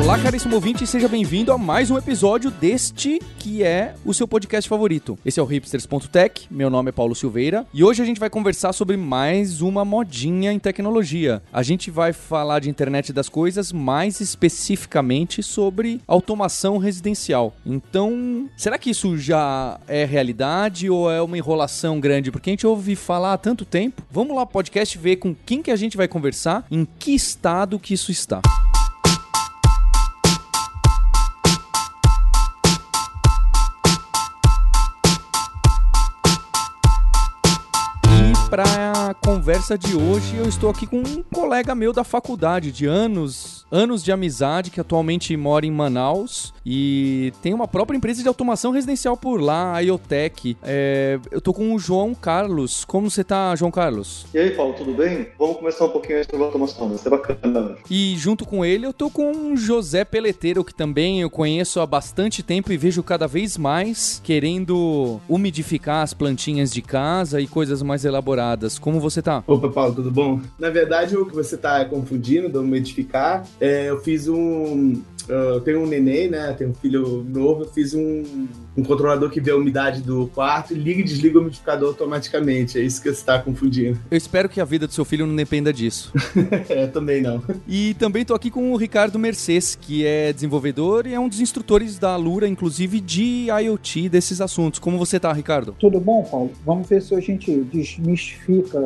Olá, caríssimo ouvinte, seja bem-vindo a mais um episódio deste que é o seu podcast favorito. Esse é o hipsters.tech, meu nome é Paulo Silveira e hoje a gente vai conversar sobre mais uma modinha em tecnologia. A gente vai falar de internet das coisas, mais especificamente sobre automação residencial. Então, será que isso já é realidade ou é uma enrolação grande? Porque a gente ouve falar há tanto tempo. Vamos lá, podcast, ver com quem que a gente vai conversar, em que estado que isso está. Para a conversa de hoje, eu estou aqui com um colega meu da faculdade de anos, anos de amizade, que atualmente mora em Manaus e tem uma própria empresa de automação residencial por lá, a IoTech. É, eu tô com o João Carlos. Como você tá, João Carlos? E aí, Paulo, tudo bem? Vamos começar um pouquinho sobre automação, vai ser bacana. E junto com ele, eu tô com o José Peleteiro, que também eu conheço há bastante tempo e vejo cada vez mais querendo umidificar as plantinhas de casa e coisas mais elaboradas como você tá? Opa, Paulo, tudo bom? Na verdade, o que você tá confundindo do umidificar, é, eu fiz um, eu tenho um neném, né? Tenho um filho novo, eu fiz um, um controlador que vê a umidade do quarto e liga e desliga o umidificador automaticamente. É isso que você está confundindo. Eu espero que a vida do seu filho não dependa disso. é, também não. E também tô aqui com o Ricardo Mercedes, que é desenvolvedor e é um dos instrutores da Lura, inclusive de IoT desses assuntos. Como você tá, Ricardo? Tudo bom, Paulo? Vamos ver se a gente desmistifica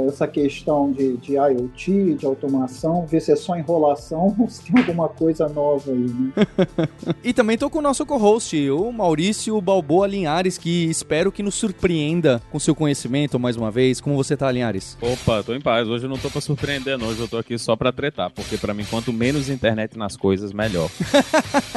essa questão de, de IoT, de automação, ver se é só enrolação ou se tem alguma coisa nova aí, né? e também tô com o nosso co-host, o Maurício Balboa Linhares, que espero que nos surpreenda com seu conhecimento mais uma vez. Como você tá, Linhares? Opa, tô em paz. Hoje eu não tô pra surpreender, não. Hoje eu tô aqui só pra tretar, porque para mim, quanto menos internet nas coisas, melhor.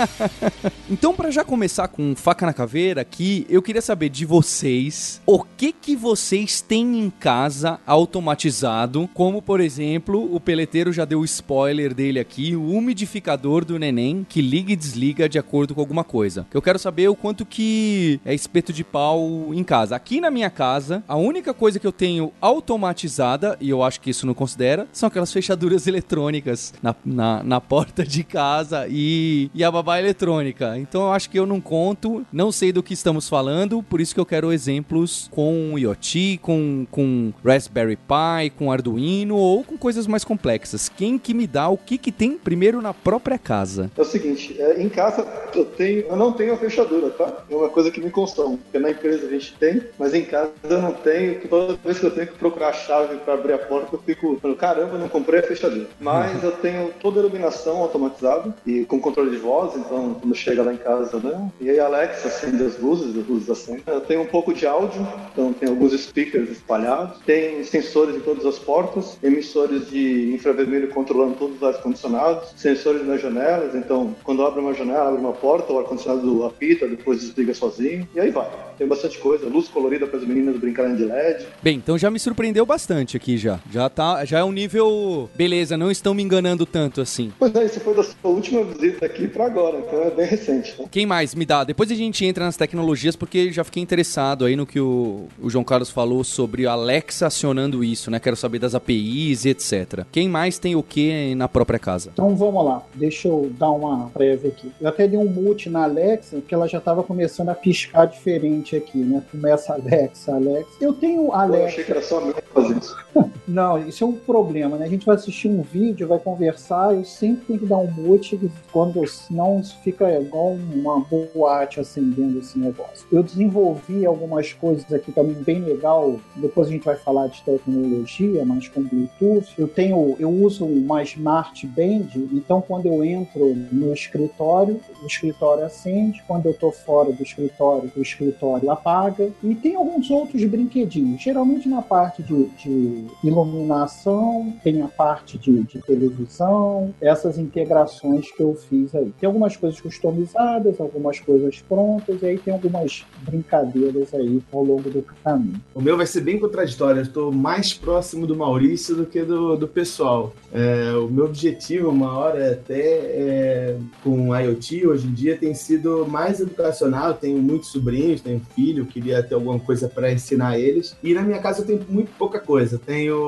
então, para já começar com faca na caveira aqui, eu queria saber de vocês o que que vocês têm em casa automatizado, como por exemplo, o peleteiro já deu o spoiler dele aqui, o umidificador do neném, que liga e desliga de acordo com alguma coisa. Eu quero saber o quanto que é espeto de pau em casa. Aqui na minha casa, a única coisa que eu tenho automatizada, e eu acho que isso não considera, são aquelas fechaduras eletrônicas na, na, na porta de casa e, e a babá eletrônica. Então eu acho que eu não conto, não sei do que estamos falando, por isso que eu quero exemplos com IoT, com, com Raspberry Pi, com Arduino ou com coisas mais complexas. Quem que me dá o que, que tem primeiro na própria casa? É o seguinte, é, em casa eu tenho, eu não tenho a fechadura, tá? É uma coisa que me consome, porque na empresa a gente tem, mas em casa eu não tenho. Toda vez que eu tenho que procurar a chave para abrir a porta, eu fico falando, caramba, não comprei a fechadura. Mas eu tenho toda a iluminação automatizada e com controle de voz, então quando chega lá em casa, né? E aí Alexa acende as luzes, as luzes acendem. Eu tenho um pouco de áudio, então tem alguns speakers espalhados, tem sensores em todas as portas, emissores de infravermelho controlando todos os ar-condicionados, sensores nas janelas, então quando abre uma janela, abre uma porta, o ar-condicionado apita, depois desliga sozinho, e aí vai. Tem bastante coisa, luz colorida para as meninas brincarem de LED. Bem, então já me surpreendeu bastante aqui já. Já tá, já é um nível, beleza, não estão me enganando tanto assim. Pois é, isso foi da sua última visita aqui para agora, então é bem recente. Né? Quem mais me dá? Depois a gente entra nas tecnologias porque já fiquei interessado aí no que o, o João Carlos falou sobre a Alexa acionando isso, né? Quero saber das APIs e etc. Quem mais tem o que na própria casa? Então vamos lá, deixa eu dar uma prévia aqui. Eu até dei um mute na Alexa, porque ela já estava começando a piscar diferente aqui, né? Começa Alexa, Alexa. Eu tenho Alexa. Eu achei que era só meu fazer isso. Não, isso é um problema, né? A gente vai assistir um vídeo, vai conversar, eu sempre tenho que dar um mute, quando senão fica igual uma boate acendendo esse negócio. Eu desenvolvi algumas coisas aqui também bem legal, depois a gente vai falar de tecnologia, mas com Bluetooth. Eu tenho, eu uso uma Smart Band, então quando eu entro no escritório, o escritório acende, quando eu estou fora do escritório, o escritório apaga. E tem alguns outros brinquedinhos, geralmente na parte de, de iluminação, tem a parte de, de, televisão, essas integrações que eu fiz aí. Tem algumas coisas customizadas, algumas coisas prontas, e aí tem algumas brincadeiras aí ao longo do caminho. O meu vai ser bem contraditório, eu estou mais próximo do Maurício do que do, do pessoal. É, o meu objetivo, uma hora até é, com IoT, hoje em dia, tem sido mais educacional. Eu tenho muitos sobrinhos, tenho filho, queria ter alguma coisa para ensinar eles. E na minha casa eu tenho muito pouca coisa. Tenho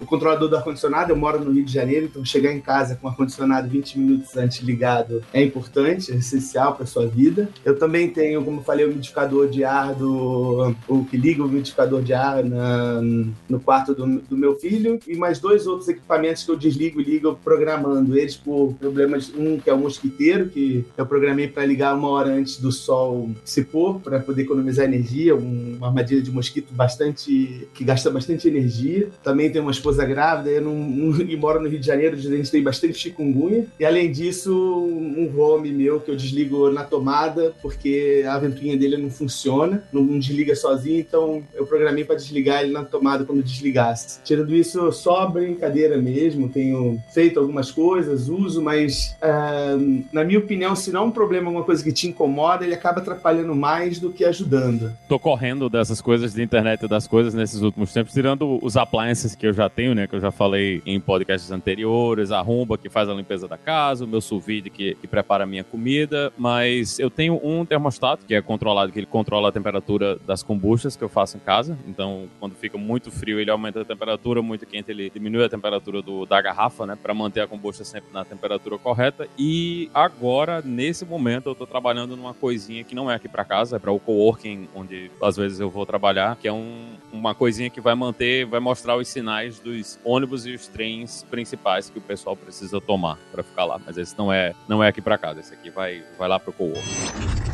o controlador do ar-condicionado, eu moro no Rio de Janeiro, então chegar em casa com o ar-condicionado 20 minutos antes ligado é importante, é essencial para sua vida. Eu também tenho, como falei, o umidificador de ar do. o que liga o umidificador de ar na, no quarto do, do meu filho e mais dois outros equipamentos que eu desligo e ligo programando eles por problemas. Um que é o mosquiteiro, que eu programei para ligar uma hora antes do sol se pôr, para poder economizar energia, uma armadilha de mosquito bastante. que gasta bastante energia. Também tenho uma esposa grávida eu e moro no Rio de Janeiro, a gente tem bastante chikungunya. E além disso, um home meu que eu desligo na tomada, porque a ventoinha dele não funciona, não, não desliga sozinho, então eu programei para desligar ele na tomada quando desligasse. Tirando isso, só brincadeira mesmo, tenho feito algumas coisas, uso, mas uh, na minha opinião, se não é um problema, alguma coisa que te incomoda, ele acaba atrapalhando mais do que ajudando. Tô correndo dessas coisas de internet das coisas nesses últimos tempos, tirando os appliances que eu já tenho, né, que eu já falei em podcasts anteriores, a Rumba que faz a limpeza da casa, o meu sous que, que prepara a minha comida, mas eu tenho um termostato que é controlado, que ele controla a temperatura das combustas que eu faço em casa, então quando fica muito frio ele aumenta a temperatura, muito quente ele diminui a temperatura do, da garrafa, né, para manter a kombucha sempre na temperatura correta. E agora, nesse momento, eu tô trabalhando numa coisinha que não é aqui para casa, é para o coworking, onde às vezes eu vou trabalhar, que é um, uma coisinha que vai manter, vai mostrar os sinais dos ônibus e os trens principais que o pessoal precisa tomar para ficar lá. Mas esse não é, não é aqui para casa, esse aqui vai, vai lá pro coworking.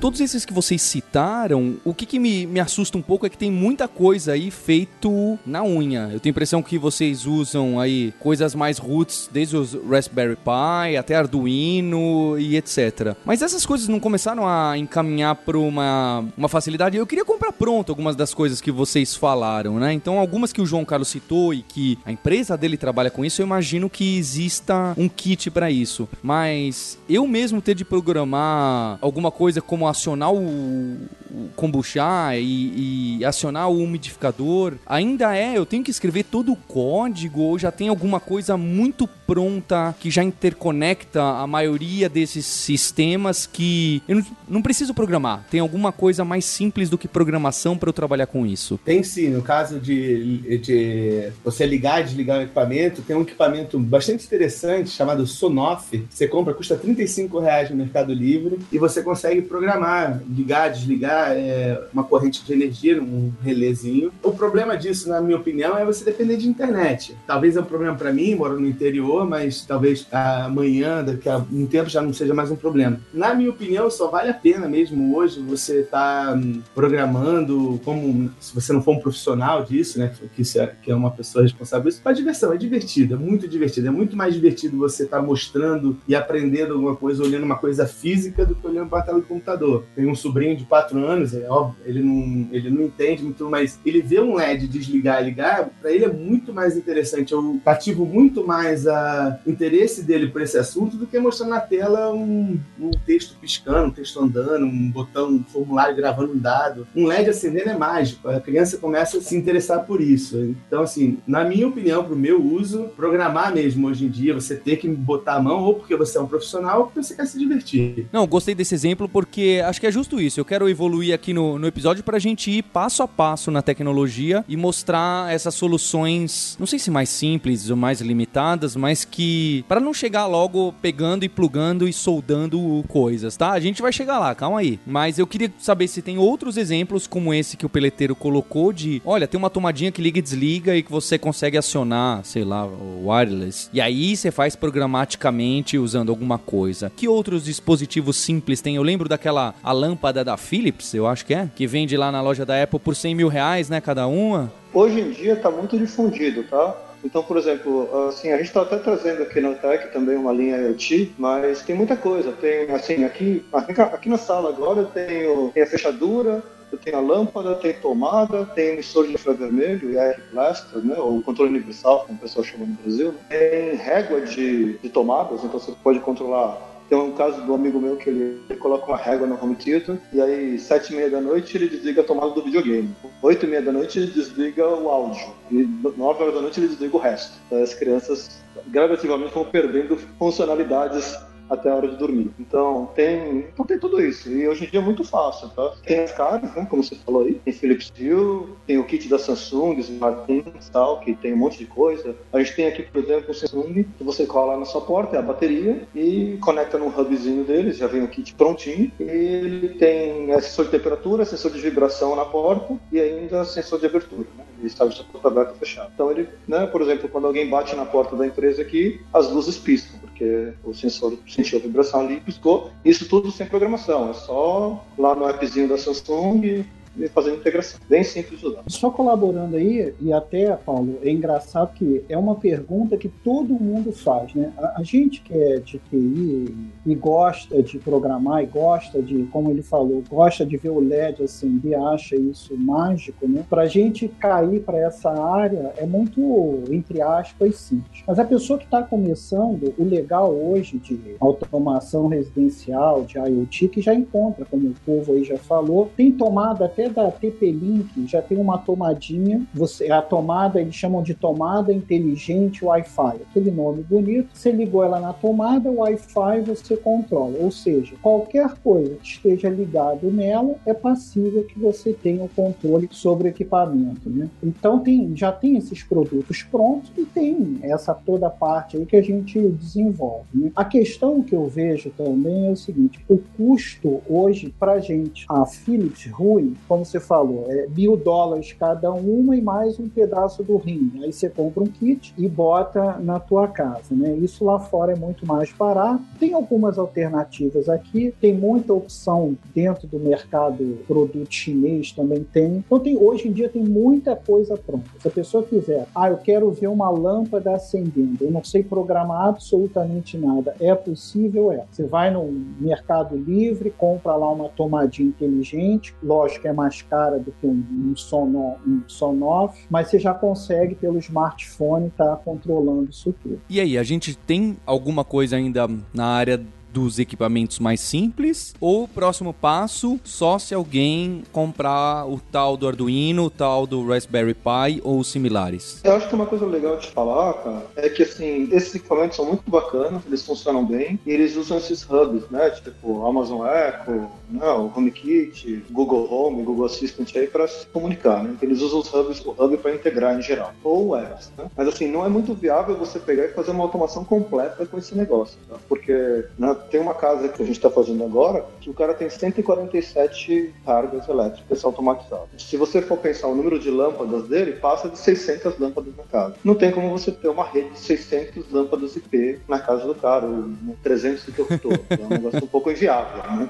Todos esses que vocês citaram, o que, que me, me assusta um pouco é que tem muita coisa aí feito na unha. Eu tenho a impressão que vocês usam aí coisas mais roots, desde os Raspberry Pi até Arduino e etc. Mas essas coisas não começaram a encaminhar para uma, uma facilidade. Eu queria comprar pronto algumas das coisas que vocês falaram, né? Então, algumas que o João Carlos citou e que a empresa dele trabalha com isso, eu imagino que exista um kit para isso. Mas eu mesmo ter de programar alguma coisa como acionar o, o kombucha e, e, acionar o umidificador, ainda é, eu tenho que escrever todo o código ou já tem alguma coisa muito pronta que já interconecta a maioria desses sistemas que eu não, preciso programar. Tem alguma coisa mais simples do que programação para eu trabalhar com isso? Tem sim, no caso de, de você ligar e desligar o equipamento, tem um equipamento bastante interessante chamado Sonoff. Você compra, custa 35 reais no Mercado Livre e você consegue programar programar, ligar, desligar é, uma corrente de energia, um relézinho. O problema disso, na minha opinião, é você depender de internet. Talvez é um problema para mim, moro no interior, mas talvez amanhã, daqui a um tempo, já não seja mais um problema. Na minha opinião, só vale a pena mesmo hoje você estar tá programando, como se você não for um profissional disso, né, que, é, é uma pessoa responsável isso, para diversão, é divertido, é muito divertido, é muito mais divertido você estar tá mostrando e aprendendo alguma coisa, olhando uma coisa física do que olhando para a tela do computador. Tem um sobrinho de 4 anos, é óbvio, ele não, ele não entende muito, mas ele vê um LED desligar e ligar, para ele é muito mais interessante. Eu ativo muito mais a interesse dele por esse assunto do que mostrar na tela um, um texto piscando, um texto andando, um botão, um formulário gravando um dado. Um LED acendendo é mágico. A criança começa a se interessar por isso. Então, assim, na minha opinião, para o meu uso, programar mesmo hoje em dia, você ter que botar a mão ou porque você é um profissional ou porque você quer se divertir. Não, gostei desse exemplo porque acho que é justo isso. Eu quero evoluir aqui no, no episódio pra gente ir passo a passo na tecnologia e mostrar essas soluções, não sei se mais simples ou mais limitadas, mas que para não chegar logo pegando e plugando e soldando coisas, tá? A gente vai chegar lá, calma aí. Mas eu queria saber se tem outros exemplos como esse que o peleteiro colocou de, olha, tem uma tomadinha que liga e desliga e que você consegue acionar, sei lá, o wireless. E aí você faz programaticamente usando alguma coisa. Que outros dispositivos simples tem? Eu lembro daquela a lâmpada da Philips, eu acho que é, que vende lá na loja da Apple por 100 mil reais, né, cada uma. Hoje em dia está muito difundido, tá? Então, por exemplo, assim, a gente está até trazendo aqui na Tech também uma linha IoT, mas tem muita coisa. Tem, assim, aqui, aqui, aqui na sala agora eu tenho, tenho a fechadura, Eu tenho a lâmpada, tem tomada, tem emissor de infravermelho, IR Blaster, né? Ou controle universal, como o pessoal chama no Brasil. Tem régua de, de tomadas, então você pode controlar tem um caso do amigo meu que ele, ele, coloca uma régua no home theater e aí sete e meia da noite ele desliga a tomada do videogame. Oito e meia da noite ele desliga o áudio e nove horas da noite ele desliga o resto. As crianças gradativamente vão perdendo funcionalidades até a hora de dormir. Então tem, então tem tudo isso. E hoje em dia é muito fácil, tá? Tem as caras, né? Como você falou aí, tem Philips Hue, tem o kit da Samsung, Smartthings tal, que tem um monte de coisa. A gente tem aqui, por exemplo, o Samsung, que você cola na sua porta, é a bateria, e conecta no hubzinho deles, já vem o kit prontinho. E ele tem sensor de temperatura, sensor de vibração na porta e ainda sensor de abertura, né? Ele sabe se a porta aberta ou fechada. Então ele, né, por exemplo, quando alguém bate na porta da empresa aqui, as luzes piscam, porque o sensor sentiu a vibração ali piscou. Isso tudo sem programação, é só lá no appzinho da Samsung fazendo integração. Bem simples usar. Só colaborando aí, e até, Paulo, é engraçado que é uma pergunta que todo mundo faz, né? A, a gente que é de TI e gosta de programar e gosta de, como ele falou, gosta de ver o LED acender, acha isso mágico, né? Pra gente cair para essa área é muito, entre aspas, simples. Mas a pessoa que está começando, o legal hoje de automação residencial, de IoT, que já encontra, como o povo aí já falou, tem tomada até da TP-Link já tem uma tomadinha, você a tomada, eles chamam de tomada inteligente Wi-Fi, aquele nome bonito. Você ligou ela na tomada, Wi-Fi você controla, ou seja, qualquer coisa que esteja ligado nela é passível que você tenha o controle sobre o equipamento, né? Então tem, já tem esses produtos prontos e tem essa toda parte aí que a gente desenvolve. Né? A questão que eu vejo também é o seguinte: o custo hoje para gente, a Philips Rui, como você falou, é mil dólares cada uma e mais um pedaço do rim. Aí você compra um kit e bota na tua casa, né? Isso lá fora é muito mais barato. Tem algumas alternativas aqui, tem muita opção dentro do mercado produto chinês também tem. Então tem, hoje em dia tem muita coisa pronta. Se a pessoa quiser, ah, eu quero ver uma lâmpada acendendo, eu não sei programar absolutamente nada. É possível, é. Você vai no Mercado Livre, compra lá uma tomadinha inteligente, lógico, é mais cara do que um, um, sono, um sonoff, mas você já consegue pelo smartphone estar tá controlando isso tudo. E aí, a gente tem alguma coisa ainda na área dos equipamentos mais simples ou o próximo passo só se alguém comprar o tal do Arduino, o tal do Raspberry Pi ou similares? Eu acho que uma coisa legal de falar, cara, é que assim, esses equipamentos são muito bacanas, eles funcionam bem e eles usam esses hubs, né? Tipo Amazon Echo, né? o HomeKit, Google Home, Google Assistant aí para se comunicar, né? Eles usam os hubs, o hub para integrar em geral, ou apps, né? Mas assim, não é muito viável você pegar e fazer uma automação completa com esse negócio, tá? Porque né, tem uma casa que a gente está fazendo agora que o cara tem 147 cargas elétricas automatizadas. Se você for pensar o número de lâmpadas dele, passa de 600 lâmpadas na casa. Não tem como você ter uma rede de 600 lâmpadas IP na casa do cara, ou 300 que eu tô. É um negócio um pouco inviável, né?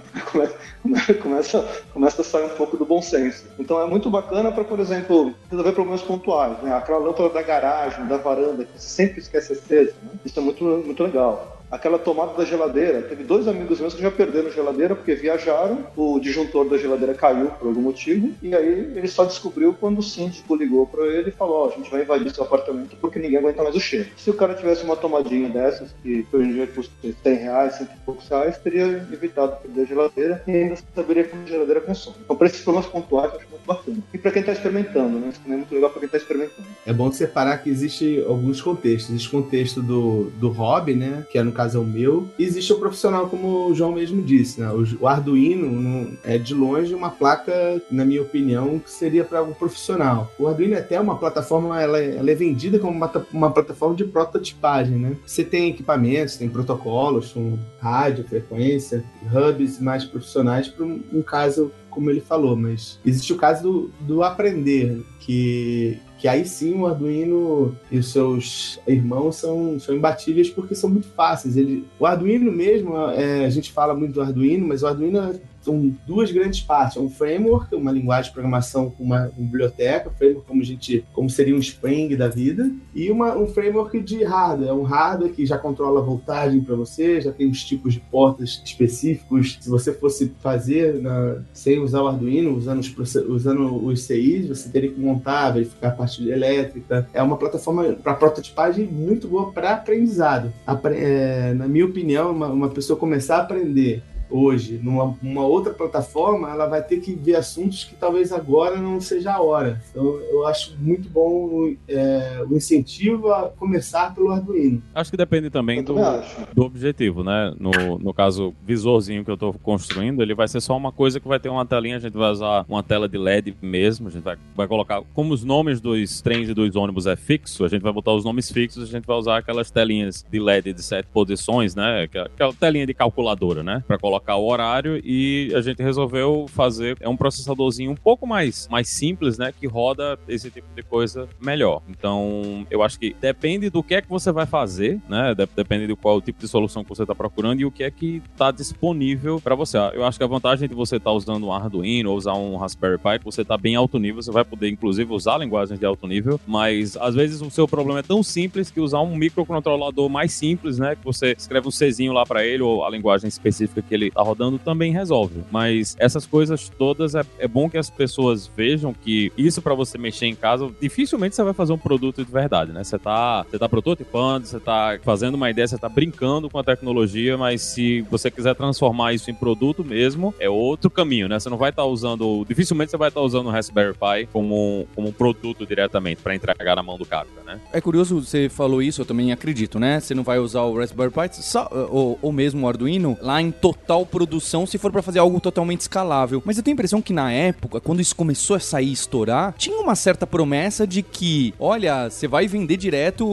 Começa, começa a sair um pouco do bom senso. Então é muito bacana para, por exemplo, resolver problemas pontuais, né? Aquela lâmpada da garagem, da varanda, que você sempre esquece acesa, né? Isso é muito, muito legal aquela tomada da geladeira. Teve dois amigos meus que já perderam a geladeira porque viajaram, o disjuntor da geladeira caiu por algum motivo, e aí ele só descobriu quando o síndico ligou para ele e falou: Ó, oh, a gente vai invadir seu apartamento porque ninguém aguenta mais o cheiro. Se o cara tivesse uma tomadinha dessas, que hoje em dia custa 100 reais, 100 e poucos reais, teria evitado perder a geladeira e ainda saberia como a geladeira consome. Então, para esses problemas pontuais, eu acho muito bacana. E para quem está experimentando, né? Isso também é muito legal para quem está experimentando. É bom separar que existe alguns contextos. Existe o contexto do, do hobby, né? Que é no caso é o meu. Existe o profissional, como o João mesmo disse, né? O, o Arduino é de longe uma placa, na minha opinião, que seria para o um profissional. O Arduino é até uma plataforma, ela, é, ela é vendida como uma, uma plataforma de prototipagem, né? Você tem equipamentos, tem protocolos, com rádio, frequência, hubs mais profissionais para um, um caso como ele falou, mas existe o caso do, do aprender, que que aí sim o Arduino e os seus irmãos são, são imbatíveis porque são muito fáceis. Ele, o Arduino mesmo, é, a gente fala muito do Arduino, mas o Arduino são duas grandes partes. É um framework, uma linguagem de programação com uma, uma biblioteca, framework como a gente, como seria um Spring da vida, e uma, um framework de hardware, é um hardware que já controla a voltagem para você, já tem os tipos de portas específicos. Se você fosse fazer na, sem usar o Arduino, usando os, usando os CIs, você teria que montar, verificar a parte elétrica. É uma plataforma para prototipagem muito boa para aprendizado. Apre é, na minha opinião, uma, uma pessoa começar a aprender hoje numa, outra plataforma, ela vai ter que ver assuntos que talvez agora não seja a hora. Então, eu acho muito bom é, o incentivo a começar pelo Arduino. Acho que depende também do, do objetivo, né? No, no caso, visorzinho que eu estou construindo, ele vai ser só uma coisa que vai ter uma telinha, a gente vai usar uma tela de LED mesmo, a gente vai, vai colocar, como os nomes dos trens e dos ônibus é fixo, a gente vai botar os nomes fixos, a gente vai usar aquelas telinhas de LED de sete posições, né? Aquela telinha de calculadora, né? Para colocar colocar o horário e a gente resolveu fazer é um processadorzinho um pouco mais, mais simples, né, que roda esse tipo de coisa melhor. Então, eu acho que depende do que é que você vai fazer, né? Depende de qual tipo de solução que você está procurando e o que é que está disponível para você. Eu acho que a vantagem de você estar tá usando um Arduino ou usar um Raspberry Pi, você está bem alto nível, você vai poder inclusive usar linguagens de alto nível, mas às vezes o seu problema é tão simples que usar um microcontrolador mais simples, né, que você escreve um Czinho lá para ele ou a linguagem específica que ele tá rodando também resolve. Mas essas coisas todas é, é bom que as pessoas vejam que isso para você mexer em casa, dificilmente você vai fazer um produto de verdade, né? Você tá, você tá prototipando, você tá fazendo uma ideia, você tá brincando com a tecnologia, mas se você quiser transformar isso em produto mesmo, é outro caminho, né? Você não vai estar tá usando, dificilmente você vai estar tá usando o Raspberry Pi como um, como um produto diretamente para entregar na mão do cara, né? É curioso, você falou isso, eu também acredito, né? Você não vai usar o Raspberry Pi só, ou, ou mesmo o Arduino lá em total produção se for para fazer algo totalmente escalável. Mas eu tenho a impressão que na época, quando isso começou a sair estourar, tinha uma certa promessa de que, olha, você vai vender direto,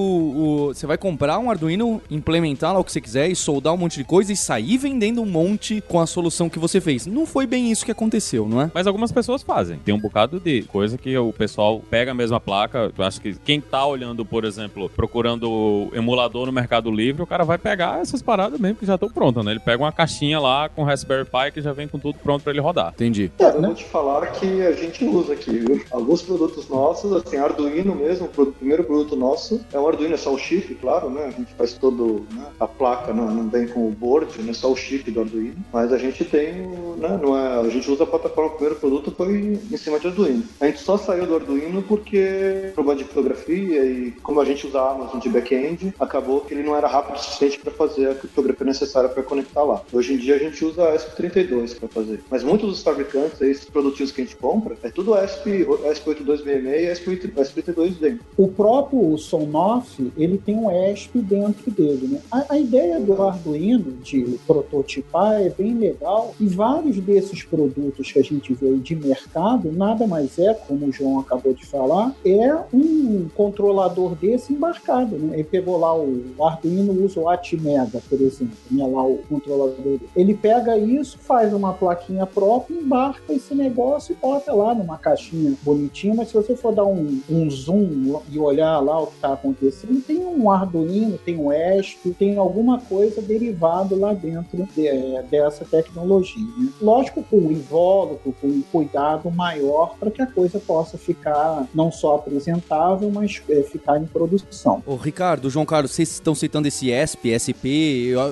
você vai comprar um Arduino, implementar lá o que você quiser e soldar um monte de coisa e sair vendendo um monte com a solução que você fez. Não foi bem isso que aconteceu, não é? Mas algumas pessoas fazem. Tem um bocado de coisa que o pessoal pega a mesma placa. Eu acho que quem tá olhando, por exemplo, procurando emulador no Mercado Livre, o cara vai pegar essas paradas mesmo que já estão prontas, né? Ele pega uma caixinha lá com Raspberry Pi que já vem com tudo pronto para ele rodar. Entendi. É, eu vou te falar que a gente usa aqui, viu? Alguns produtos nossos, assim, Arduino mesmo, o primeiro produto nosso é um Arduino, é só o chip, claro, né? A gente faz todo, né? a placa não, não vem com o board, né? Só o chip do Arduino, mas a gente tem, né? Não é, a gente usa a plataforma, o primeiro produto foi em cima de Arduino. A gente só saiu do Arduino porque problema de criptografia e como a gente usa a Amazon de back-end, acabou que ele não era rápido o suficiente para fazer a criptografia necessária para conectar lá. Hoje em dia a gente usa a ESP32 para fazer. Mas muitos dos fabricantes, esses produtinhos que a gente compra, é tudo ESP, ESP8266 e ESP32 dentro. O próprio Sonoff, ele tem um ESP dentro dele, né? A, a ideia do Arduino de prototipar é bem legal e vários desses produtos que a gente vê de mercado, nada mais é, como o João acabou de falar, é um controlador desse embarcado, né? Ele pegou lá o Arduino, usa o Atmega, por exemplo, né? lá o controlador dele. Ele pega isso, faz uma plaquinha própria, embarca esse negócio e bota lá numa caixinha bonitinha, mas se você for dar um, um zoom e olhar lá o que está acontecendo, tem um Arduino, tem um ESP, tem alguma coisa derivado lá dentro de, dessa tecnologia. Né? Lógico, com um invólucro, com um cuidado maior para que a coisa possa ficar não só apresentável, mas é, ficar em produção. Ô, Ricardo, João Carlos, vocês estão citando esse ESP, SP,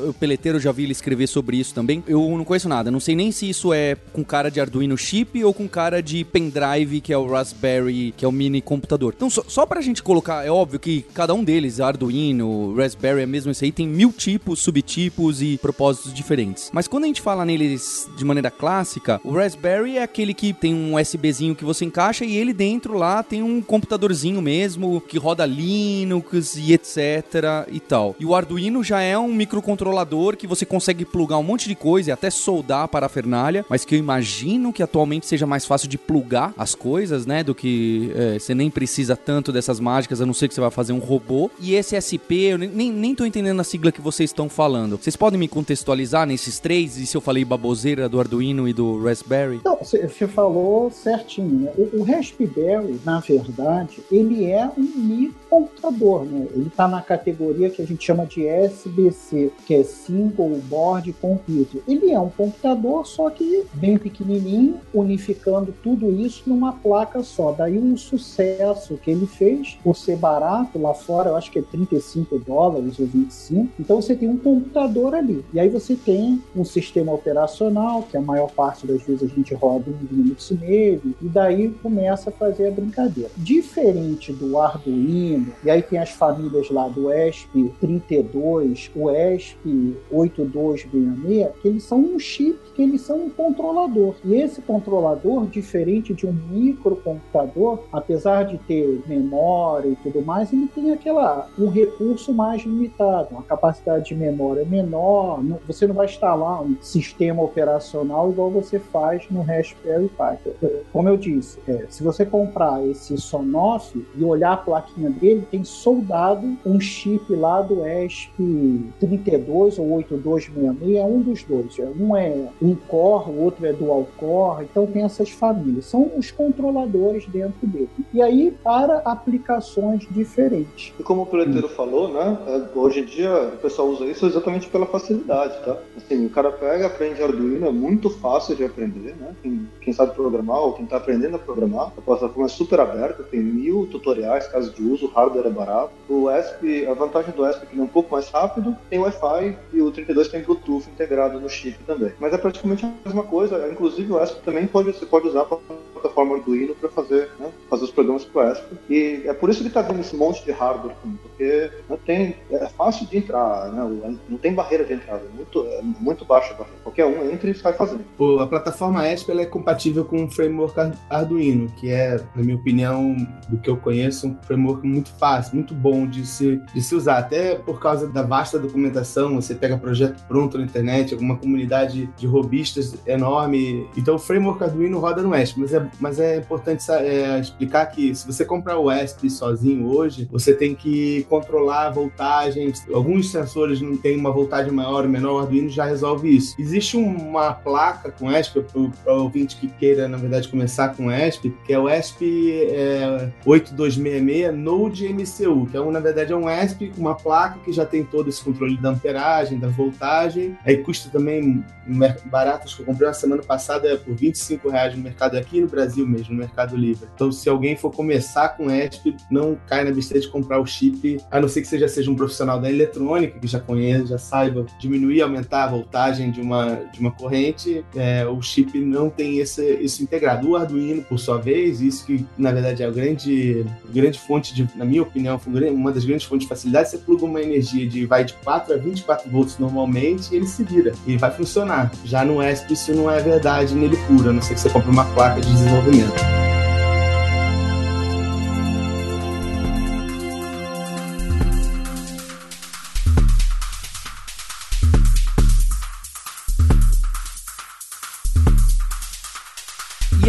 o Peleteiro já vi ele escrever sobre isso também. Eu não conheço nada, não sei nem se isso é com cara de Arduino chip ou com cara de pendrive, que é o Raspberry, que é o mini computador. Então, só, só pra gente colocar, é óbvio que cada um deles, Arduino, Raspberry, é mesmo isso aí, tem mil tipos, subtipos e propósitos diferentes. Mas quando a gente fala neles de maneira clássica, o Raspberry é aquele que tem um USBzinho que você encaixa e ele dentro lá tem um computadorzinho mesmo que roda Linux e etc e tal. E o Arduino já é um microcontrolador que você consegue plugar um monte de coisa e até soldar a fernália, mas que eu imagino que atualmente seja mais fácil de plugar as coisas, né? Do que é, você nem precisa tanto dessas mágicas, a não ser que você vai fazer um robô. E esse SP, eu nem, nem tô entendendo a sigla que vocês estão falando. Vocês podem me contextualizar nesses três? E se eu falei baboseira do Arduino e do Raspberry? Não, você falou certinho, né? O, o Raspberry, na verdade, ele é um microcomputador, né? Ele está na categoria que a gente chama de SBC, que é Single Board Computer Ele é um computador, só que bem pequenininho, unificando tudo isso numa placa só. Daí um sucesso que ele fez, por ser barato, lá fora eu acho que é 35 dólares ou 25. Então você tem um computador ali. E aí você tem um sistema operacional, que a maior parte das vezes a gente roda um Linux nele, e daí começa a fazer a brincadeira. Diferente do Arduino, e aí tem as famílias lá do ESP32, o ESP8266, que eles são um chip, que eles são um controlador. E esse controlador, diferente de um microcomputador, apesar de ter memória e tudo mais, ele tem aquela um recurso mais limitado, uma capacidade de memória menor. Você não vai instalar um sistema operacional igual você faz no Raspberry Pi. Como eu disse, é, se você comprar esse Sonoff e olhar a plaquinha dele, tem soldado um chip lá do ESP32 ou 8266, é um dos dois. É, um é um core, o outro é dual core, então tem essas famílias. São os controladores dentro dele. E aí, para aplicações diferentes. E como o Peleteiro falou, né? É, hoje em dia o pessoal usa isso exatamente pela facilidade, tá? Assim, o cara pega, aprende Arduino, é muito fácil de aprender, né? Quem, quem sabe programar ou quem está aprendendo a programar, a plataforma é super aberta, tem mil tutoriais, casos de uso, o hardware é barato. O ESP, a vantagem do ESP é que ele é um pouco mais rápido, tem Wi-Fi e o 32 tem Bluetooth integrado no chip também. Mas é praticamente a mesma coisa, inclusive o ESP também pode, você pode usar a plataforma Arduino para fazer, né, fazer os programas para o ESP. E é por isso que está vindo esse monte de hardware, porque não tem, é fácil de entrar, né, não tem barreira de entrada, é muito, é muito baixa a barreira. Qualquer um entra e sai fazendo. A plataforma ESP é compatível com o framework Arduino, que é, na minha opinião, do que eu conheço, um framework muito fácil, muito bom de se, de se usar, até por causa da vasta documentação, você pega projeto pronto na internet, alguma comunidade de robistas enorme. Então o framework Arduino roda no ESP, mas é, mas é importante é, explicar que se você comprar o ESP sozinho hoje, você tem que controlar a voltagem. Alguns sensores não têm uma voltagem maior ou menor, o Arduino já resolve isso. Existe uma placa com ESP, para o ouvinte que queira, na verdade, começar com ESP, que é o ESP é, 8266 Node MCU, que é, um, na verdade, é um ESP com uma placa que já tem todo esse controle da amperagem, da voltagem. Aí custa também barato, que eu comprei uma semana passada é por 25 reais no mercado aqui no Brasil mesmo, no Mercado Livre. Então, se alguém for começar com ESP, não cai na besteira de comprar o chip, a não ser que você já seja um profissional da eletrônica, que já conheça, já saiba diminuir aumentar a voltagem de uma, de uma corrente, é, o chip não tem esse, isso integrado. O Arduino, por sua vez, isso que na verdade é a grande, grande fonte de, na minha opinião, uma das grandes fontes de facilidade, você pluga uma energia de vai de 4 a 24 volts normalmente e ele se vira e vai funcionar. Já no ESP isso não é verdade nele puro, a não ser que você compre uma placa de desenvolvimento.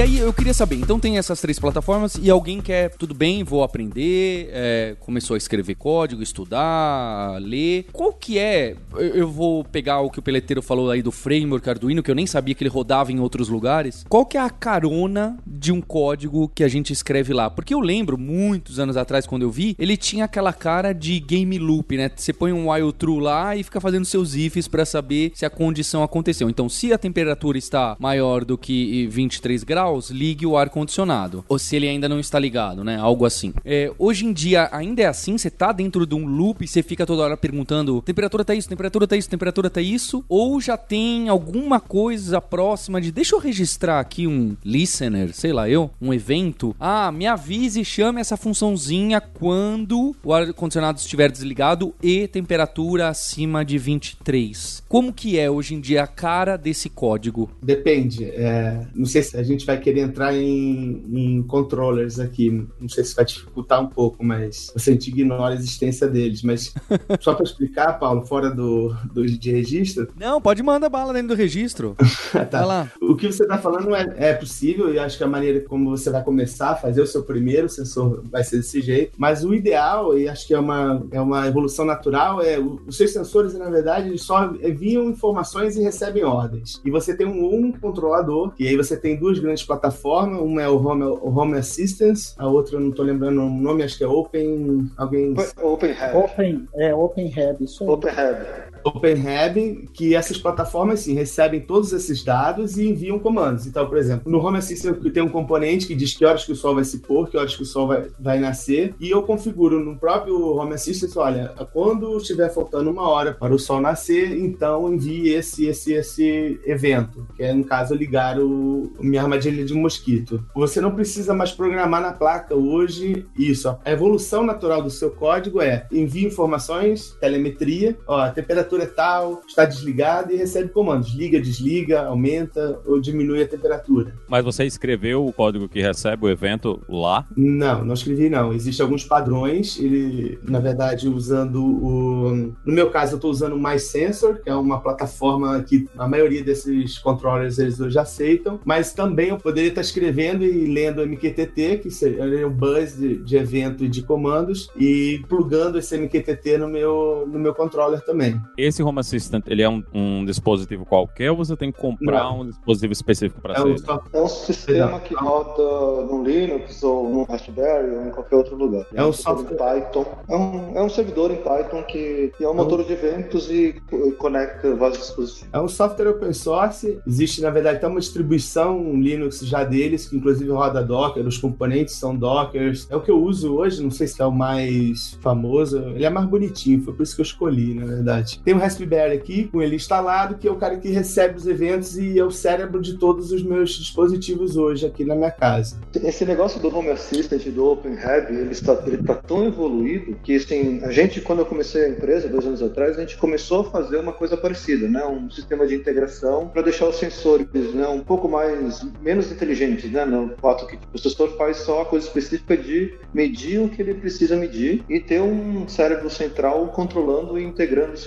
Aí eu queria saber, então tem essas três plataformas e alguém quer, tudo bem, vou aprender, é, começou a escrever código, estudar, ler. Qual que é? Eu vou pegar o que o Peleteiro falou aí do framework Arduino, que eu nem sabia que ele rodava em outros lugares. Qual que é a carona de um código que a gente escreve lá? Porque eu lembro, muitos anos atrás, quando eu vi, ele tinha aquela cara de game loop, né? Você põe um while true lá e fica fazendo seus ifs para saber se a condição aconteceu. Então, se a temperatura está maior do que 23 graus, graus, ligue o ar-condicionado. Ou se ele ainda não está ligado, né? Algo assim. É, hoje em dia ainda é assim, você tá dentro de um loop e você fica toda hora perguntando: temperatura tá isso, temperatura tá isso, temperatura tá isso. Ou já tem alguma coisa próxima de deixa eu registrar aqui um listener, sei lá, eu, um evento. Ah, me avise e chame essa funçãozinha quando o ar-condicionado estiver desligado e temperatura acima de 23. Como que é hoje em dia a cara desse código? Depende. É, não sei se a gente vai vai querer entrar em, em controllers aqui. Não sei se vai dificultar um pouco, mas a gente ignora a existência deles. Mas só para explicar, Paulo, fora do, do de registro. Não, pode mandar bala dentro do registro. tá. Vai lá. O que você está falando é, é possível e acho que a maneira como você vai começar a fazer o seu primeiro sensor vai ser desse jeito. Mas o ideal, e acho que é uma, é uma evolução natural, é os seus sensores, na verdade, só enviam informações e recebem ordens. E você tem um, um controlador, e aí você tem duas grandes plataformas. Uma é o Home, o Home Assistance, a outra eu não estou lembrando o nome, acho que é Open. Alguém. Open Hub. Open, é, Open Hub, isso aí. Open Hub. OpenHab, que essas plataformas sim recebem todos esses dados e enviam comandos. Então, por exemplo, no Home Assistant tem um componente que diz que horas que o sol vai se pôr, que horas que o sol vai, vai nascer, e eu configuro no próprio Home Assistant, olha, quando estiver faltando uma hora para o sol nascer, então envie esse, esse, esse evento, que é, no caso, ligar o, minha armadilha de mosquito. Você não precisa mais programar na placa hoje isso. A evolução natural do seu código é envie informações, telemetria, ó, a temperatura é tal, está desligado e recebe comandos. Liga, desliga, aumenta ou diminui a temperatura. Mas você escreveu o código que recebe o evento lá? Não, não escrevi não. Existem alguns padrões, ele, na verdade, usando o... No meu caso, eu estou usando o MySensor, que é uma plataforma que a maioria desses controllers eles hoje aceitam, mas também eu poderia estar escrevendo e lendo o MQTT, que seria o buzz de, de evento e de comandos, e plugando esse MQTT no meu, no meu controller também. Esse Home Assistant, ele é um, um dispositivo qualquer ou você tem que comprar não. um dispositivo específico para é ser? Um, é um sistema que roda no Linux ou no Raspberry ou em qualquer outro lugar. É um, software Python. É um, é um servidor em Python que, que é um motor de eventos e conecta vários dispositivos. É um software open source. Existe, na verdade, até uma distribuição Linux já deles, que inclusive roda Docker, os componentes são Dockers. É o que eu uso hoje, não sei se é o mais famoso. Ele é mais bonitinho, foi por isso que eu escolhi, na verdade. Tem um Raspberry aqui, com ele instalado, que é o cara que recebe os eventos e é o cérebro de todos os meus dispositivos hoje aqui na minha casa. Esse negócio do Home Assistant, do OpenHab, ele está, ele está tão evoluído que, assim, a gente, quando eu comecei a empresa, dois anos atrás, a gente começou a fazer uma coisa parecida, né? Um sistema de integração para deixar os sensores né, um pouco mais, menos inteligentes, né? No fato que tipo, o sensor faz só a coisa específica de medir o que ele precisa medir e ter um cérebro central controlando e integrando os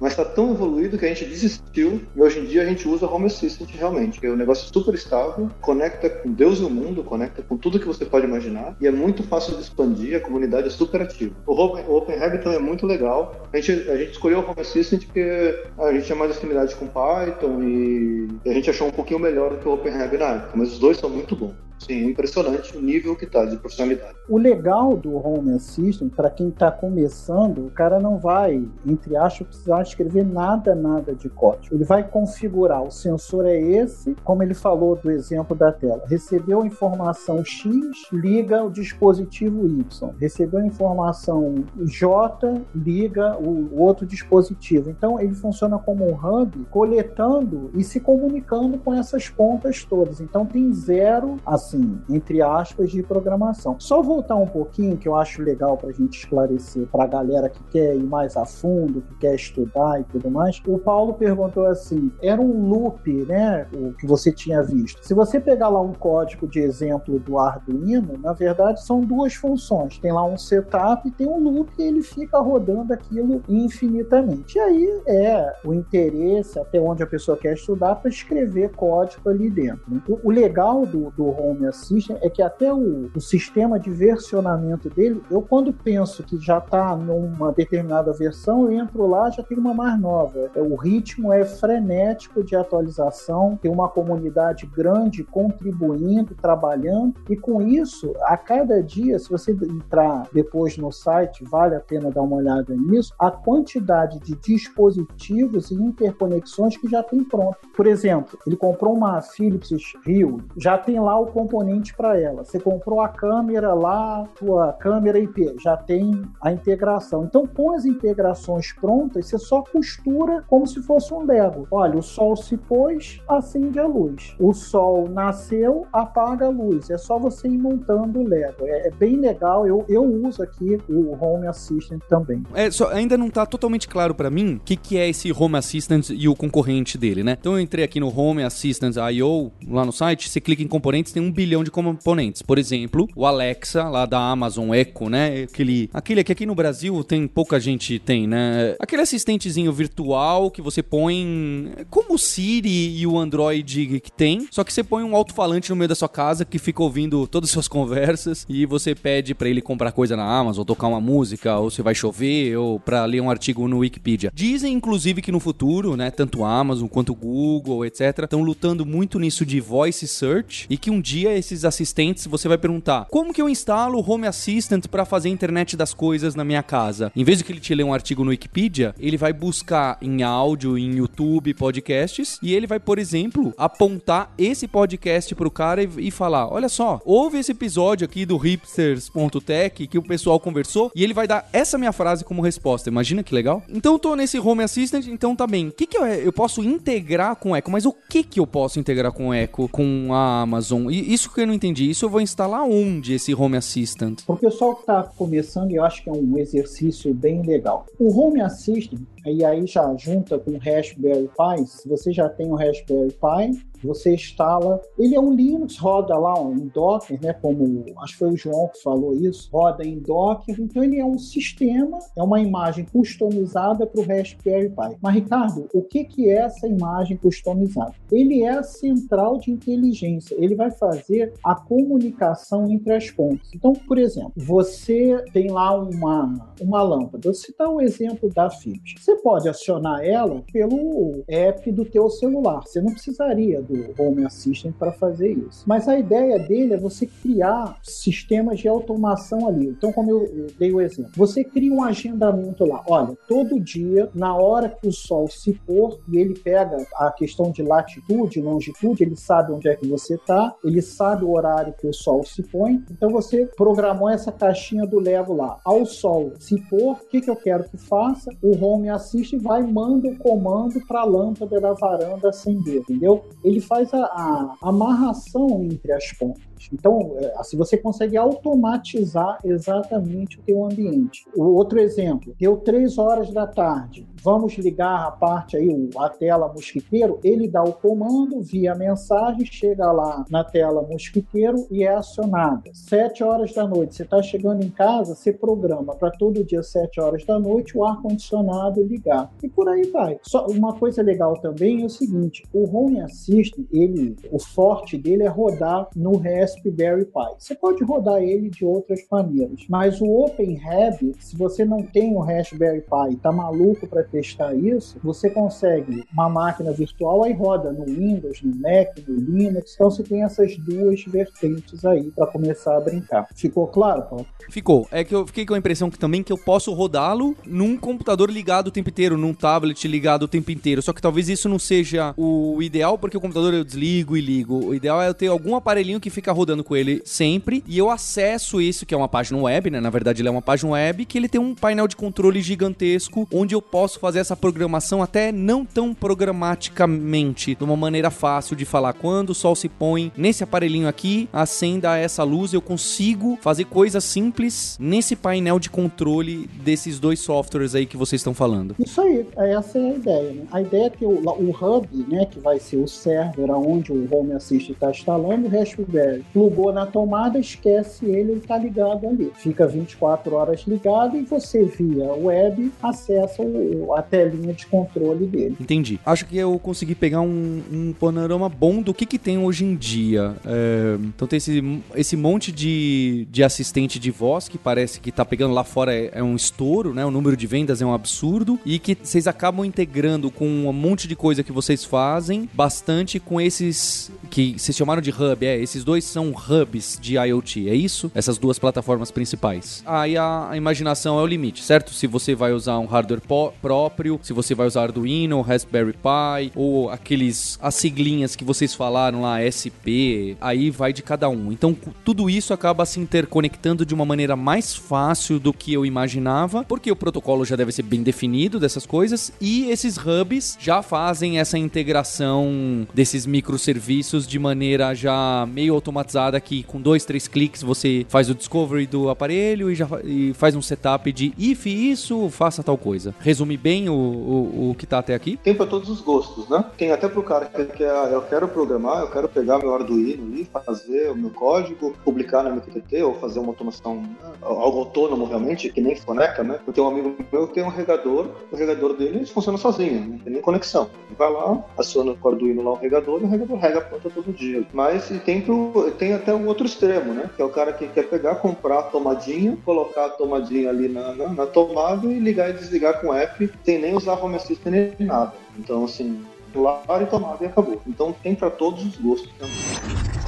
Mas está tão evoluído que a gente desistiu e hoje em dia a gente usa Home Assistant realmente, que é um negócio super estável, conecta com Deus e o mundo, conecta com tudo que você pode imaginar e é muito fácil de expandir, a comunidade é super ativa. O Open, o Open também é muito legal. A gente, a gente escolheu o Home Assistant porque a gente tinha mais afinidade com Python e a gente achou um pouquinho melhor do que o OpenHab na época, mas os dois são muito bons. Sim, impressionante o nível que está de profissionalidade. O legal do Home Assistant, para quem está começando, o cara não vai, entre aspas, precisar escrever nada, nada de código. Ele vai configurar, o sensor é esse, como ele falou do exemplo da tela. Recebeu a informação X, liga o dispositivo Y. Recebeu a informação J, liga o outro dispositivo. Então, ele funciona como um hub, coletando e se comunicando com essas pontas todas. Então, tem zero, assim, entre aspas, de programação. Só voltar um pouquinho, que eu acho legal para a gente esclarecer para a galera que quer ir mais a fundo, que quer estudar e tudo mais. O Paulo perguntou assim: era um loop, né? O que você tinha visto. Se você pegar lá um código de exemplo do Arduino, na verdade são duas funções. Tem lá um setup e tem um loop e ele fica rodando aquilo infinitamente. E aí é o interesse, até onde a pessoa quer estudar, para escrever código ali dentro. Né? O, legal do, do Home Assistant é que até o, o sistema de versionamento dele, eu quando penso que já está numa determinada versão, eu entro lá já tem uma mais nova. É, o ritmo é frenético de atualização, tem uma comunidade grande contribuindo, trabalhando, e com isso, a cada dia, se você entrar depois no site, vale a pena dar uma olhada nisso, a quantidade de dispositivos e interconexões que já tem pronto. Por exemplo, ele comprou uma Philips Hue, já tem lá o componente para ela. Você comprou a câmera lá, sua câmera IP, já tem a integração. Então, com as integrações prontas, você só costura como se fosse um Lego. Olha, o sol se pôs, acende a luz. O sol nasceu, apaga a luz. É só você ir montando o Lego. É, é bem legal. Eu, eu uso aqui o Home Assistant também. É, só, ainda não está totalmente claro para mim o que, que é esse Home Assistant e o concorrente dele, né? Então eu entrei aqui no Home Assistant IO, lá no site, você clica em componentes, tem um bilhão de componentes. Por exemplo, o Alexa, lá da Amazon Echo, né? Aquele, aquele que aqui no Brasil tem pouca gente tem, né? Aquele assistentezinho virtual que você põe como o Siri e o Android que tem, só que você põe um alto-falante no meio da sua casa que fica ouvindo todas as suas conversas e você pede para ele comprar coisa na Amazon, tocar uma música, ou se vai chover, ou para ler um artigo no Wikipedia. Dizem inclusive que no futuro, né, tanto a Amazon quanto o Google, etc, estão lutando muito nisso de voice search e que um dia dia esses assistentes, você vai perguntar: "Como que eu instalo o Home Assistant para fazer a internet das coisas na minha casa?". Em vez de que ele te lê um artigo no Wikipedia, ele vai buscar em áudio, em YouTube, podcasts, e ele vai, por exemplo, apontar esse podcast pro cara e, e falar: "Olha só, ouve esse episódio aqui do hipsters.tech que o pessoal conversou", e ele vai dar essa minha frase como resposta. Imagina que legal? Então eu tô nesse Home Assistant, então tá bem. O que que eu, eu posso integrar com o Echo? Mas o que que eu posso integrar com o Echo, com a Amazon? E isso que eu não entendi. Isso eu vou instalar onde esse Home Assistant? O pessoal que está começando, eu acho que é um exercício bem legal. O Home Assistant, e aí já junta com o Raspberry Pi, se você já tem o Raspberry Pi, você instala. Ele é um Linux, roda lá em Docker, né? Como acho que foi o João que falou isso, roda em Docker. Então ele é um sistema, é uma imagem customizada para o Raspberry Pi. Mas Ricardo, o que que é essa imagem customizada? Ele é a central de inteligência. Ele vai fazer a comunicação entre as pontas. Então, por exemplo, você tem lá uma uma lâmpada. Eu citar o exemplo da Philips. Você pode acionar ela pelo app do teu celular. Você não precisaria do Home Assistant para fazer isso. Mas a ideia dele é você criar sistemas de automação ali. Então, como eu, eu dei o exemplo, você cria um agendamento lá. Olha, todo dia, na hora que o sol se pôr, e ele pega a questão de latitude, longitude, ele sabe onde é que você está, ele sabe o horário que o sol se põe. Então, você programou essa caixinha do Levo lá. Ao sol se pôr, o que, que eu quero que faça? O Home Assist vai e manda o comando para a lâmpada da varanda acender, entendeu? Ele ele faz a, a amarração entre as pontas. Então, é, assim, você consegue automatizar exatamente o teu ambiente. O outro exemplo, deu três horas da tarde, vamos ligar a parte aí, a tela mosquiteiro, ele dá o comando via mensagem, chega lá na tela mosquiteiro e é acionada. Sete horas da noite, você está chegando em casa, você programa para todo dia sete horas da noite o ar-condicionado ligar. E por aí vai. Só uma coisa legal também é o seguinte, o Home Assistant, ele, o forte dele é rodar no Raspberry Pi. Você pode rodar ele de outras maneiras, mas o OpenHab, se você não tem o Raspberry Pi, tá maluco para testar isso, você consegue uma máquina virtual aí roda no Windows, no Mac, no Linux. Então você tem essas duas vertentes aí para começar a brincar. Ficou claro, Paulo? Ficou. É que eu fiquei com a impressão que também que eu posso rodá-lo num computador ligado o tempo inteiro, num tablet ligado o tempo inteiro. Só que talvez isso não seja o ideal, porque o computador eu desligo e ligo. O ideal é eu ter algum aparelhinho que fica rodando com ele sempre e eu acesso isso, que é uma página web, né? Na verdade, ele é uma página web que ele tem um painel de controle gigantesco onde eu posso fazer essa programação até não tão programaticamente, de uma maneira fácil de falar quando o sol se põe nesse aparelhinho aqui, acenda essa luz, eu consigo fazer coisas simples nesse painel de controle desses dois softwares aí que vocês estão falando. Isso aí, essa é a ideia. Né? A ideia é que o, o hub, né, que vai ser o server aonde o Home Assist está instalando, o Raspberry plugou na tomada, esquece ele, ele está ligado ali. Fica 24 horas ligado e você via web acessa o, a telinha de controle dele. Entendi. Acho que eu consegui pegar um, um panorama bom do que, que tem hoje em dia. É, então tem esse, esse monte de, de assistente de voz que parece que tá pegando lá fora é, é, um estouro, né? O número de vendas é um absurdo e que vocês acabam integrando com um monte de coisa que vocês fazem, bastante com esses que vocês chamaram de hub, é, esses dois são hubs de IoT, é isso? Essas duas plataformas principais. Aí a, imaginação é o limite, certo? Se você vai usar um hardware próprio, se você vai usar Arduino, Raspberry Pi ou aqueles as siglinhas que vocês falaram lá, SP, aí vai de cada um. Então tudo isso acaba se interconectando de uma maneira mais fácil do que eu imaginava, porque o protocolo já deve ser bem definido dessas coisas e esses hubs já fazem essa integração desses microserviços de maneira já meio automatizada que com dois, três cliques você faz o discovery do aparelho e já e faz um setup de if isso, faça tal coisa. Resume bem o, o, o que tá até aqui? Tem para todos os gostos, né? Tem até pro cara que quer, ah, eu quero programar, eu quero pegar meu Arduino e fazer o meu código, publicar no MQTT ou fazer uma automação, algo autônomo realmente, que nem se conecta, né? Eu tenho um amigo meu que tem um regador, o regador dele funciona sozinho, não tem nem conexão. Ele vai lá, aciona o Arduino lá o regador e o regador rega a planta todo dia. Mas tem, pro, tem até o outro extremo, né? Que é o cara que quer pegar, comprar a tomadinha, colocar a tomadinha ali na, na, na tomada e ligar e desligar com app, sem nem usar home assistant nem nada. Então, assim, celular e tomada e acabou. Então tem para todos os gostos também.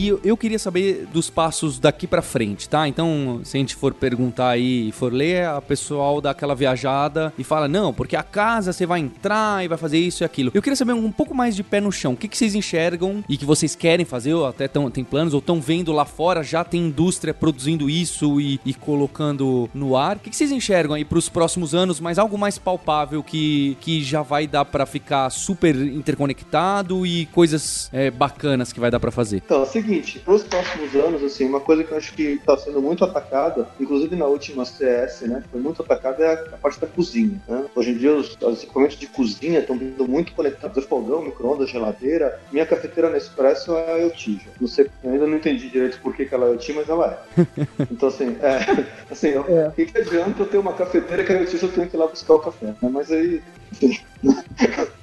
E eu, queria saber dos passos daqui pra frente, tá? Então, se a gente for perguntar aí e for ler, a pessoal dá aquela viajada e fala, não, porque a casa você vai entrar e vai fazer isso e aquilo. Eu queria saber um pouco mais de pé no chão. O que, que vocês enxergam e que vocês querem fazer, ou até tão, tem planos, ou estão vendo lá fora, já tem indústria produzindo isso e, e colocando no ar. O que, que vocês enxergam aí pros próximos anos, mas algo mais palpável que, que já vai dar pra ficar super interconectado e coisas é, bacanas que vai dar pra fazer? Então, é o seguinte, para os próximos anos, assim, uma coisa que eu acho que está sendo muito atacada, inclusive na última CS, né, foi muito atacada é a, a parte da cozinha. Né? Hoje em dia, os, os equipamentos de cozinha estão vindo muito conectados fogão, micro-ondas, geladeira. Minha cafeteira Nespresso é a IoT. Não sei, eu ainda não entendi direito por que, que ela é IoT, mas ela é. Então, assim, é, assim É. o que, que adianta eu ter uma cafeteira que é IoT se eu tenho que ir lá buscar o café? Né? Mas aí, enfim,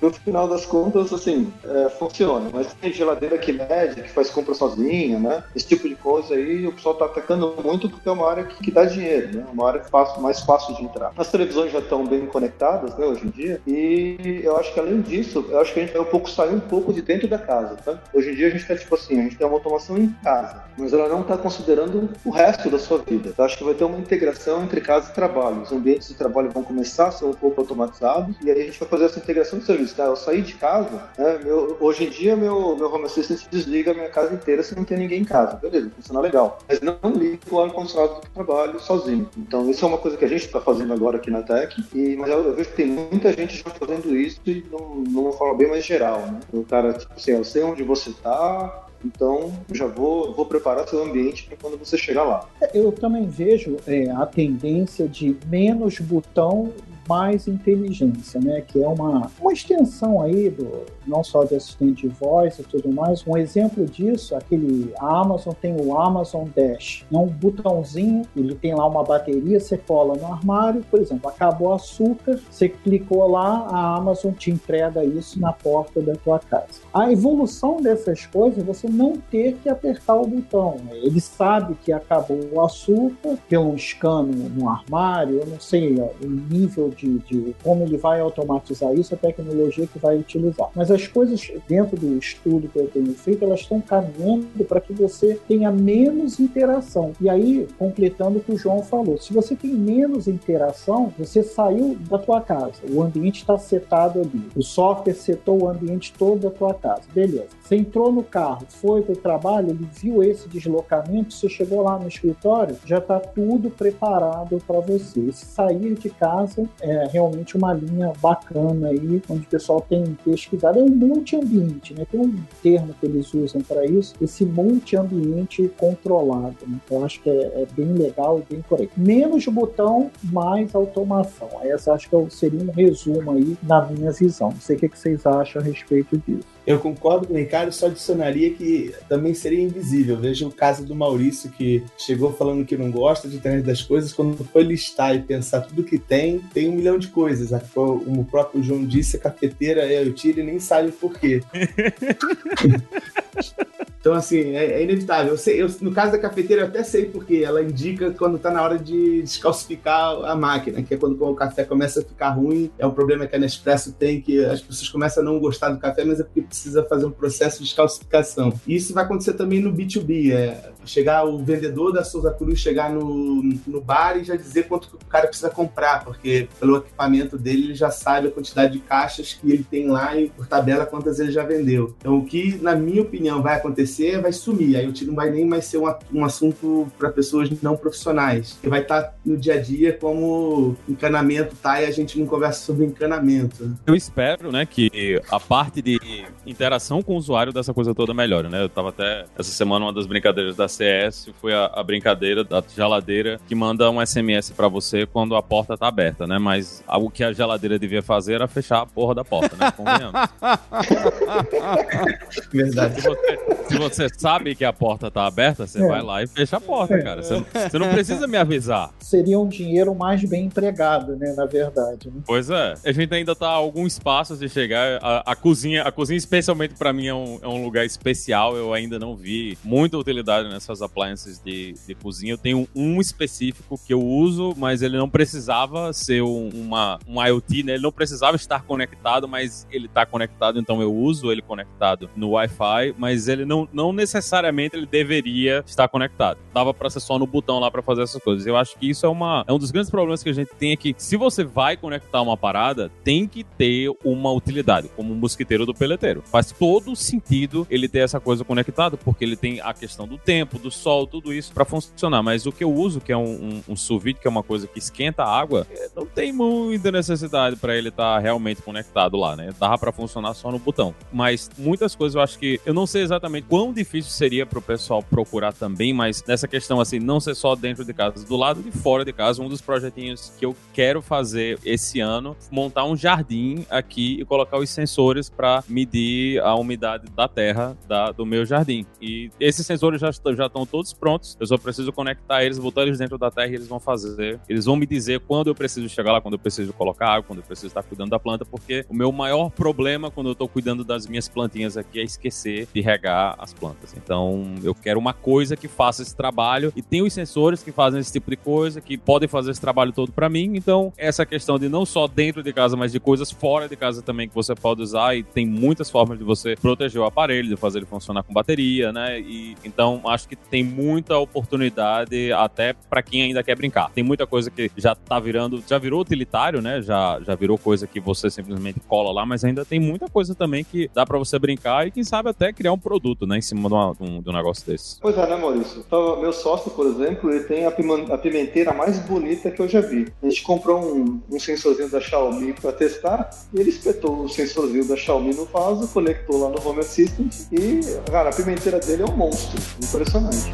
no final das contas, assim, é, funciona. Mas tem geladeira que mede, que faz compra sozinha, né? Esse tipo de coisa aí o pessoal tá atacando muito porque é uma área que, que dá dinheiro, né? Uma área fácil, mais fácil de entrar. As televisões já estão bem conectadas, né, hoje em dia. E eu acho que além disso, eu acho que a gente vai um pouco sair um pouco de dentro da casa, tá? Hoje em dia a gente tá tipo assim, a gente tem uma automação em casa, mas ela não tá considerando o resto da sua vida. Eu acho que vai ter uma integração entre casa e trabalho. Os ambientes de trabalho vão começar a ser um pouco automatizados e aí a gente vai fazer essa integração de serviço. Tá? Eu saí de casa, né, meu- hoje em dia meu, meu home assistant desliga a minha casa inteira se não tem ninguém em casa. Beleza, funciona legal. Mas não liga o ar-condicionado do trabalho sozinho. Então isso é uma coisa que a gente está fazendo agora aqui na Tech, e, mas eu, eu vejo que tem muita gente já fazendo isso e num- numa forma bem mais geral. Né? O cara, tipo assim, eu sei onde você está, então já vou, vou preparar seu ambiente para quando você chegar lá. Eu também vejo é, a tendência de menos botão, mais inteligência, né? Que é uma, uma extensão aí do não só de assistente de voz e tudo mais. Um exemplo disso, aquele Amazon tem o Amazon Dash, é um botãozinho, ele tem lá uma bateria, você cola no armário, por exemplo, acabou o açúcar, você clicou lá, a Amazon te entrega isso na porta da tua casa. A evolução dessas coisas é você não ter que apertar o botão. Ele sabe que acabou o açúcar pelo escano no armário, eu não sei ó, o nível de, de como ele vai automatizar isso, a tecnologia que vai utilizar. Mas as coisas dentro do estudo que eu tenho feito, elas estão caminhando para que você tenha menos interação. E aí, completando o que o João falou, se você tem menos interação, você saiu da tua casa, o ambiente está setado ali, o software setou o ambiente todo da tua casa, beleza. Você entrou no carro, foi para o trabalho, ele viu esse deslocamento, você chegou lá no escritório, já está tudo preparado para você. Esse sair de casa é realmente uma linha bacana aí, onde o pessoal tem pesquisado. Um multi-ambiente, né? Tem um termo que eles usam para isso, esse multi-ambiente controlado. Né? Eu acho que é, é bem legal e bem correto. Menos botão, mais automação. Essa acho que seria um resumo aí na minha visão. Não sei o que vocês acham a respeito disso. Eu concordo com o Ricardo, só adicionaria que também seria invisível. Veja o caso do Maurício, que chegou falando que não gosta de internet das coisas, quando foi listar e pensar tudo que tem, tem um milhão de coisas. Como o próprio João disse, a cafeteira é IoT, ele nem sabe por quê. Então, assim, é, é inevitável. Eu sei- eu- no caso da cafeteira, eu até sei porque ela indica quando tá na hora de descalcificar a máquina, que é quando o café começa a ficar ruim. É um problema que a Nespresso tem, que as pessoas começam a não gostar do café, mas é porque precisa fazer um processo de descalcificação. E isso vai acontecer também no B2B. É chegar o vendedor da Souza Cruz chegar no, no bar e já dizer quanto o cara precisa comprar, porque pelo equipamento dele ele já sabe a quantidade de caixas que ele tem lá e por tabela quantas ele já vendeu. Então, o que, na minha opinião, vai acontecer vai sumir. Aí o não vai nem mais ser um, um assunto para pessoas não profissionais. Vai estar no dia a dia como encanamento tá e a gente não conversa sobre encanamento. Eu espero, né, que a parte de interação com o usuário dessa coisa toda melhore, né? Eu tava até essa semana uma das brincadeiras da CS foi a, a brincadeira da geladeira que manda um SMS pra você quando a porta tá aberta, né? Mas o que a geladeira devia fazer era fechar a porra da porta, né? Convenhamos. Verdade. Se você, se você sabe que a porta tá aberta, você É. vai lá e fecha a porta, cara. Você, não- você não precisa me avisar. Seria um dinheiro mais bem empregado, né? Na verdade. Né? Pois é, a gente ainda tá a alguns passos de chegar. A, a cozinha, a cozinha especialmente pra mim é um, é um lugar especial. Eu ainda não vi muita utilidade nessas appliances de, de cozinha. Eu tenho um específico que eu uso, mas ele não precisava ser um, uma, um IoT, né? Ele não precisava estar conectado, mas ele tá conectado, então eu uso ele conectado no Wi-Fi, mas ele não, não necessariamente ele deveria estar conectado. Dava para ser só no botão lá para fazer essas coisas. Eu acho que isso é, uma, é um dos grandes problemas que a gente tem aqui. Se você vai conectar uma parada, tem que ter uma utilidade, como um mosquiteiro do peleteiro. Faz todo sentido ele ter essa coisa conectada, porque ele tem a questão do tempo, do sol, tudo isso para funcionar. Mas o que eu uso, que é um, um, um sous vide, que é uma coisa que esquenta a água, é, não tem muita necessidade para ele estar tá realmente conectado lá, né? Dava para funcionar só no botão. Mas muitas coisas eu acho que eu não sei exatamente quão difícil seria pro pessoal procurar também, mas nessa questão assim, não ser só dentro de casa, do lado de fora de casa, um dos projetinhos que eu quero fazer esse ano, montar um jardim aqui e colocar os sensores para medir a umidade da terra da, do meu jardim. E esses sensores já, já estão todos prontos, eu só preciso conectar eles, botar eles dentro da terra e eles vão fazer, eles vão me dizer quando eu preciso chegar lá, quando eu preciso colocar água, quando eu preciso estar cuidando da planta, porque o meu maior problema quando eu estou cuidando das minhas plantinhas aqui é esquecer de regar as plantas. Então, eu quero uma coisa que faça esse trabalho e tem os sensores que fazem esse tipo de coisa, que podem fazer esse trabalho todo para mim. Então, essa questão de não só dentro de casa, mas de coisas fora de casa também que você pode usar e tem muitas formas de você proteger o aparelho, de fazer ele funcionar com bateria, né? E então acho que tem muita oportunidade até para quem ainda quer brincar. Tem muita coisa que já tá virando, já virou utilitário, né? Já já virou coisa que você simplesmente cola lá, mas ainda tem muita coisa também que dá para você brincar e quem sabe até criar um produto, né, em cima de, uma, de, um, de um, negócio desse. Pois é, né, Maurício? Então, meu sócio, por exemplo, ele tem a, a pimenteira mais bonita que eu já vi. A gente comprou um, um sensorzinho da Xiaomi para testar e ele espetou o sensorzinho da Xiaomi no vaso, conectou lá no Home Assistant e, cara, a pimenteira dele é um monstro. Impressionante.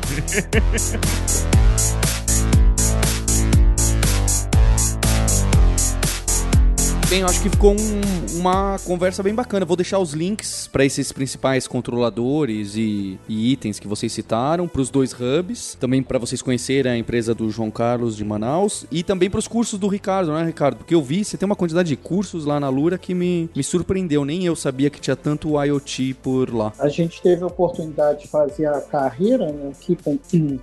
bem, eu acho que ficou um, uma conversa bem bacana. Vou deixar os links para esses principais controladores e, e, itens que vocês citaram, para os dois hubs, também para vocês conhecerem a empresa do João Carlos de Manaus e também para os cursos do Ricardo, né, Ricardo? Porque eu vi, você tem uma quantidade de cursos lá na Lura que me, me surpreendeu. Nem eu sabia que tinha tanto IoT por lá. A gente teve a oportunidade de fazer a carreira né, aqui com,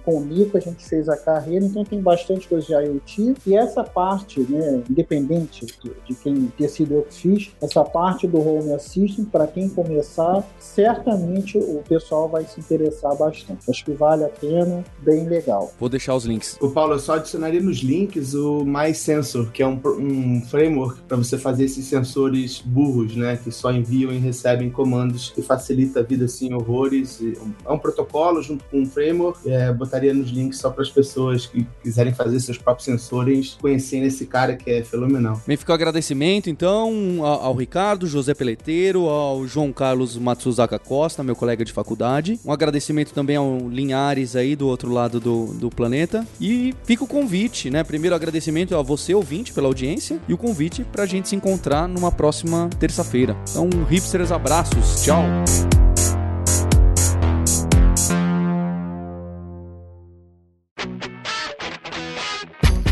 com o Nico, a gente fez a carreira, então tem bastante coisa de IoT. E essa parte, né, independente de, de quem ter sido eu que fiz, essa parte do Home Assistant, para quem começar, certamente o pessoal vai se interessar bastante. Acho que vale a pena, bem legal. Vou deixar os links. O Paulo, eu só adicionaria nos links o Mais Sensor, que é um, um framework para você fazer esses sensores burros, né, que só enviam e recebem comandos que facilita a vida assim horrores. É um protocolo junto com um framework. É, botaria nos links só para as pessoas que quiserem fazer seus próprios sensores conhecerem esse cara que é fenomenal. Me ficou agradecimento agradecimento, então, ao, Ricardo, José Peleteiro, ao João Carlos Matsuzaka Costa, meu colega de faculdade. Um agradecimento também ao Linhares aí do outro lado do, do planeta. E fica o convite, né? Primeiro agradecimento a você, ouvinte, pela audiência, e o convite pra gente se encontrar numa próxima terça-feira. Então, hipsters, abraços, tchau!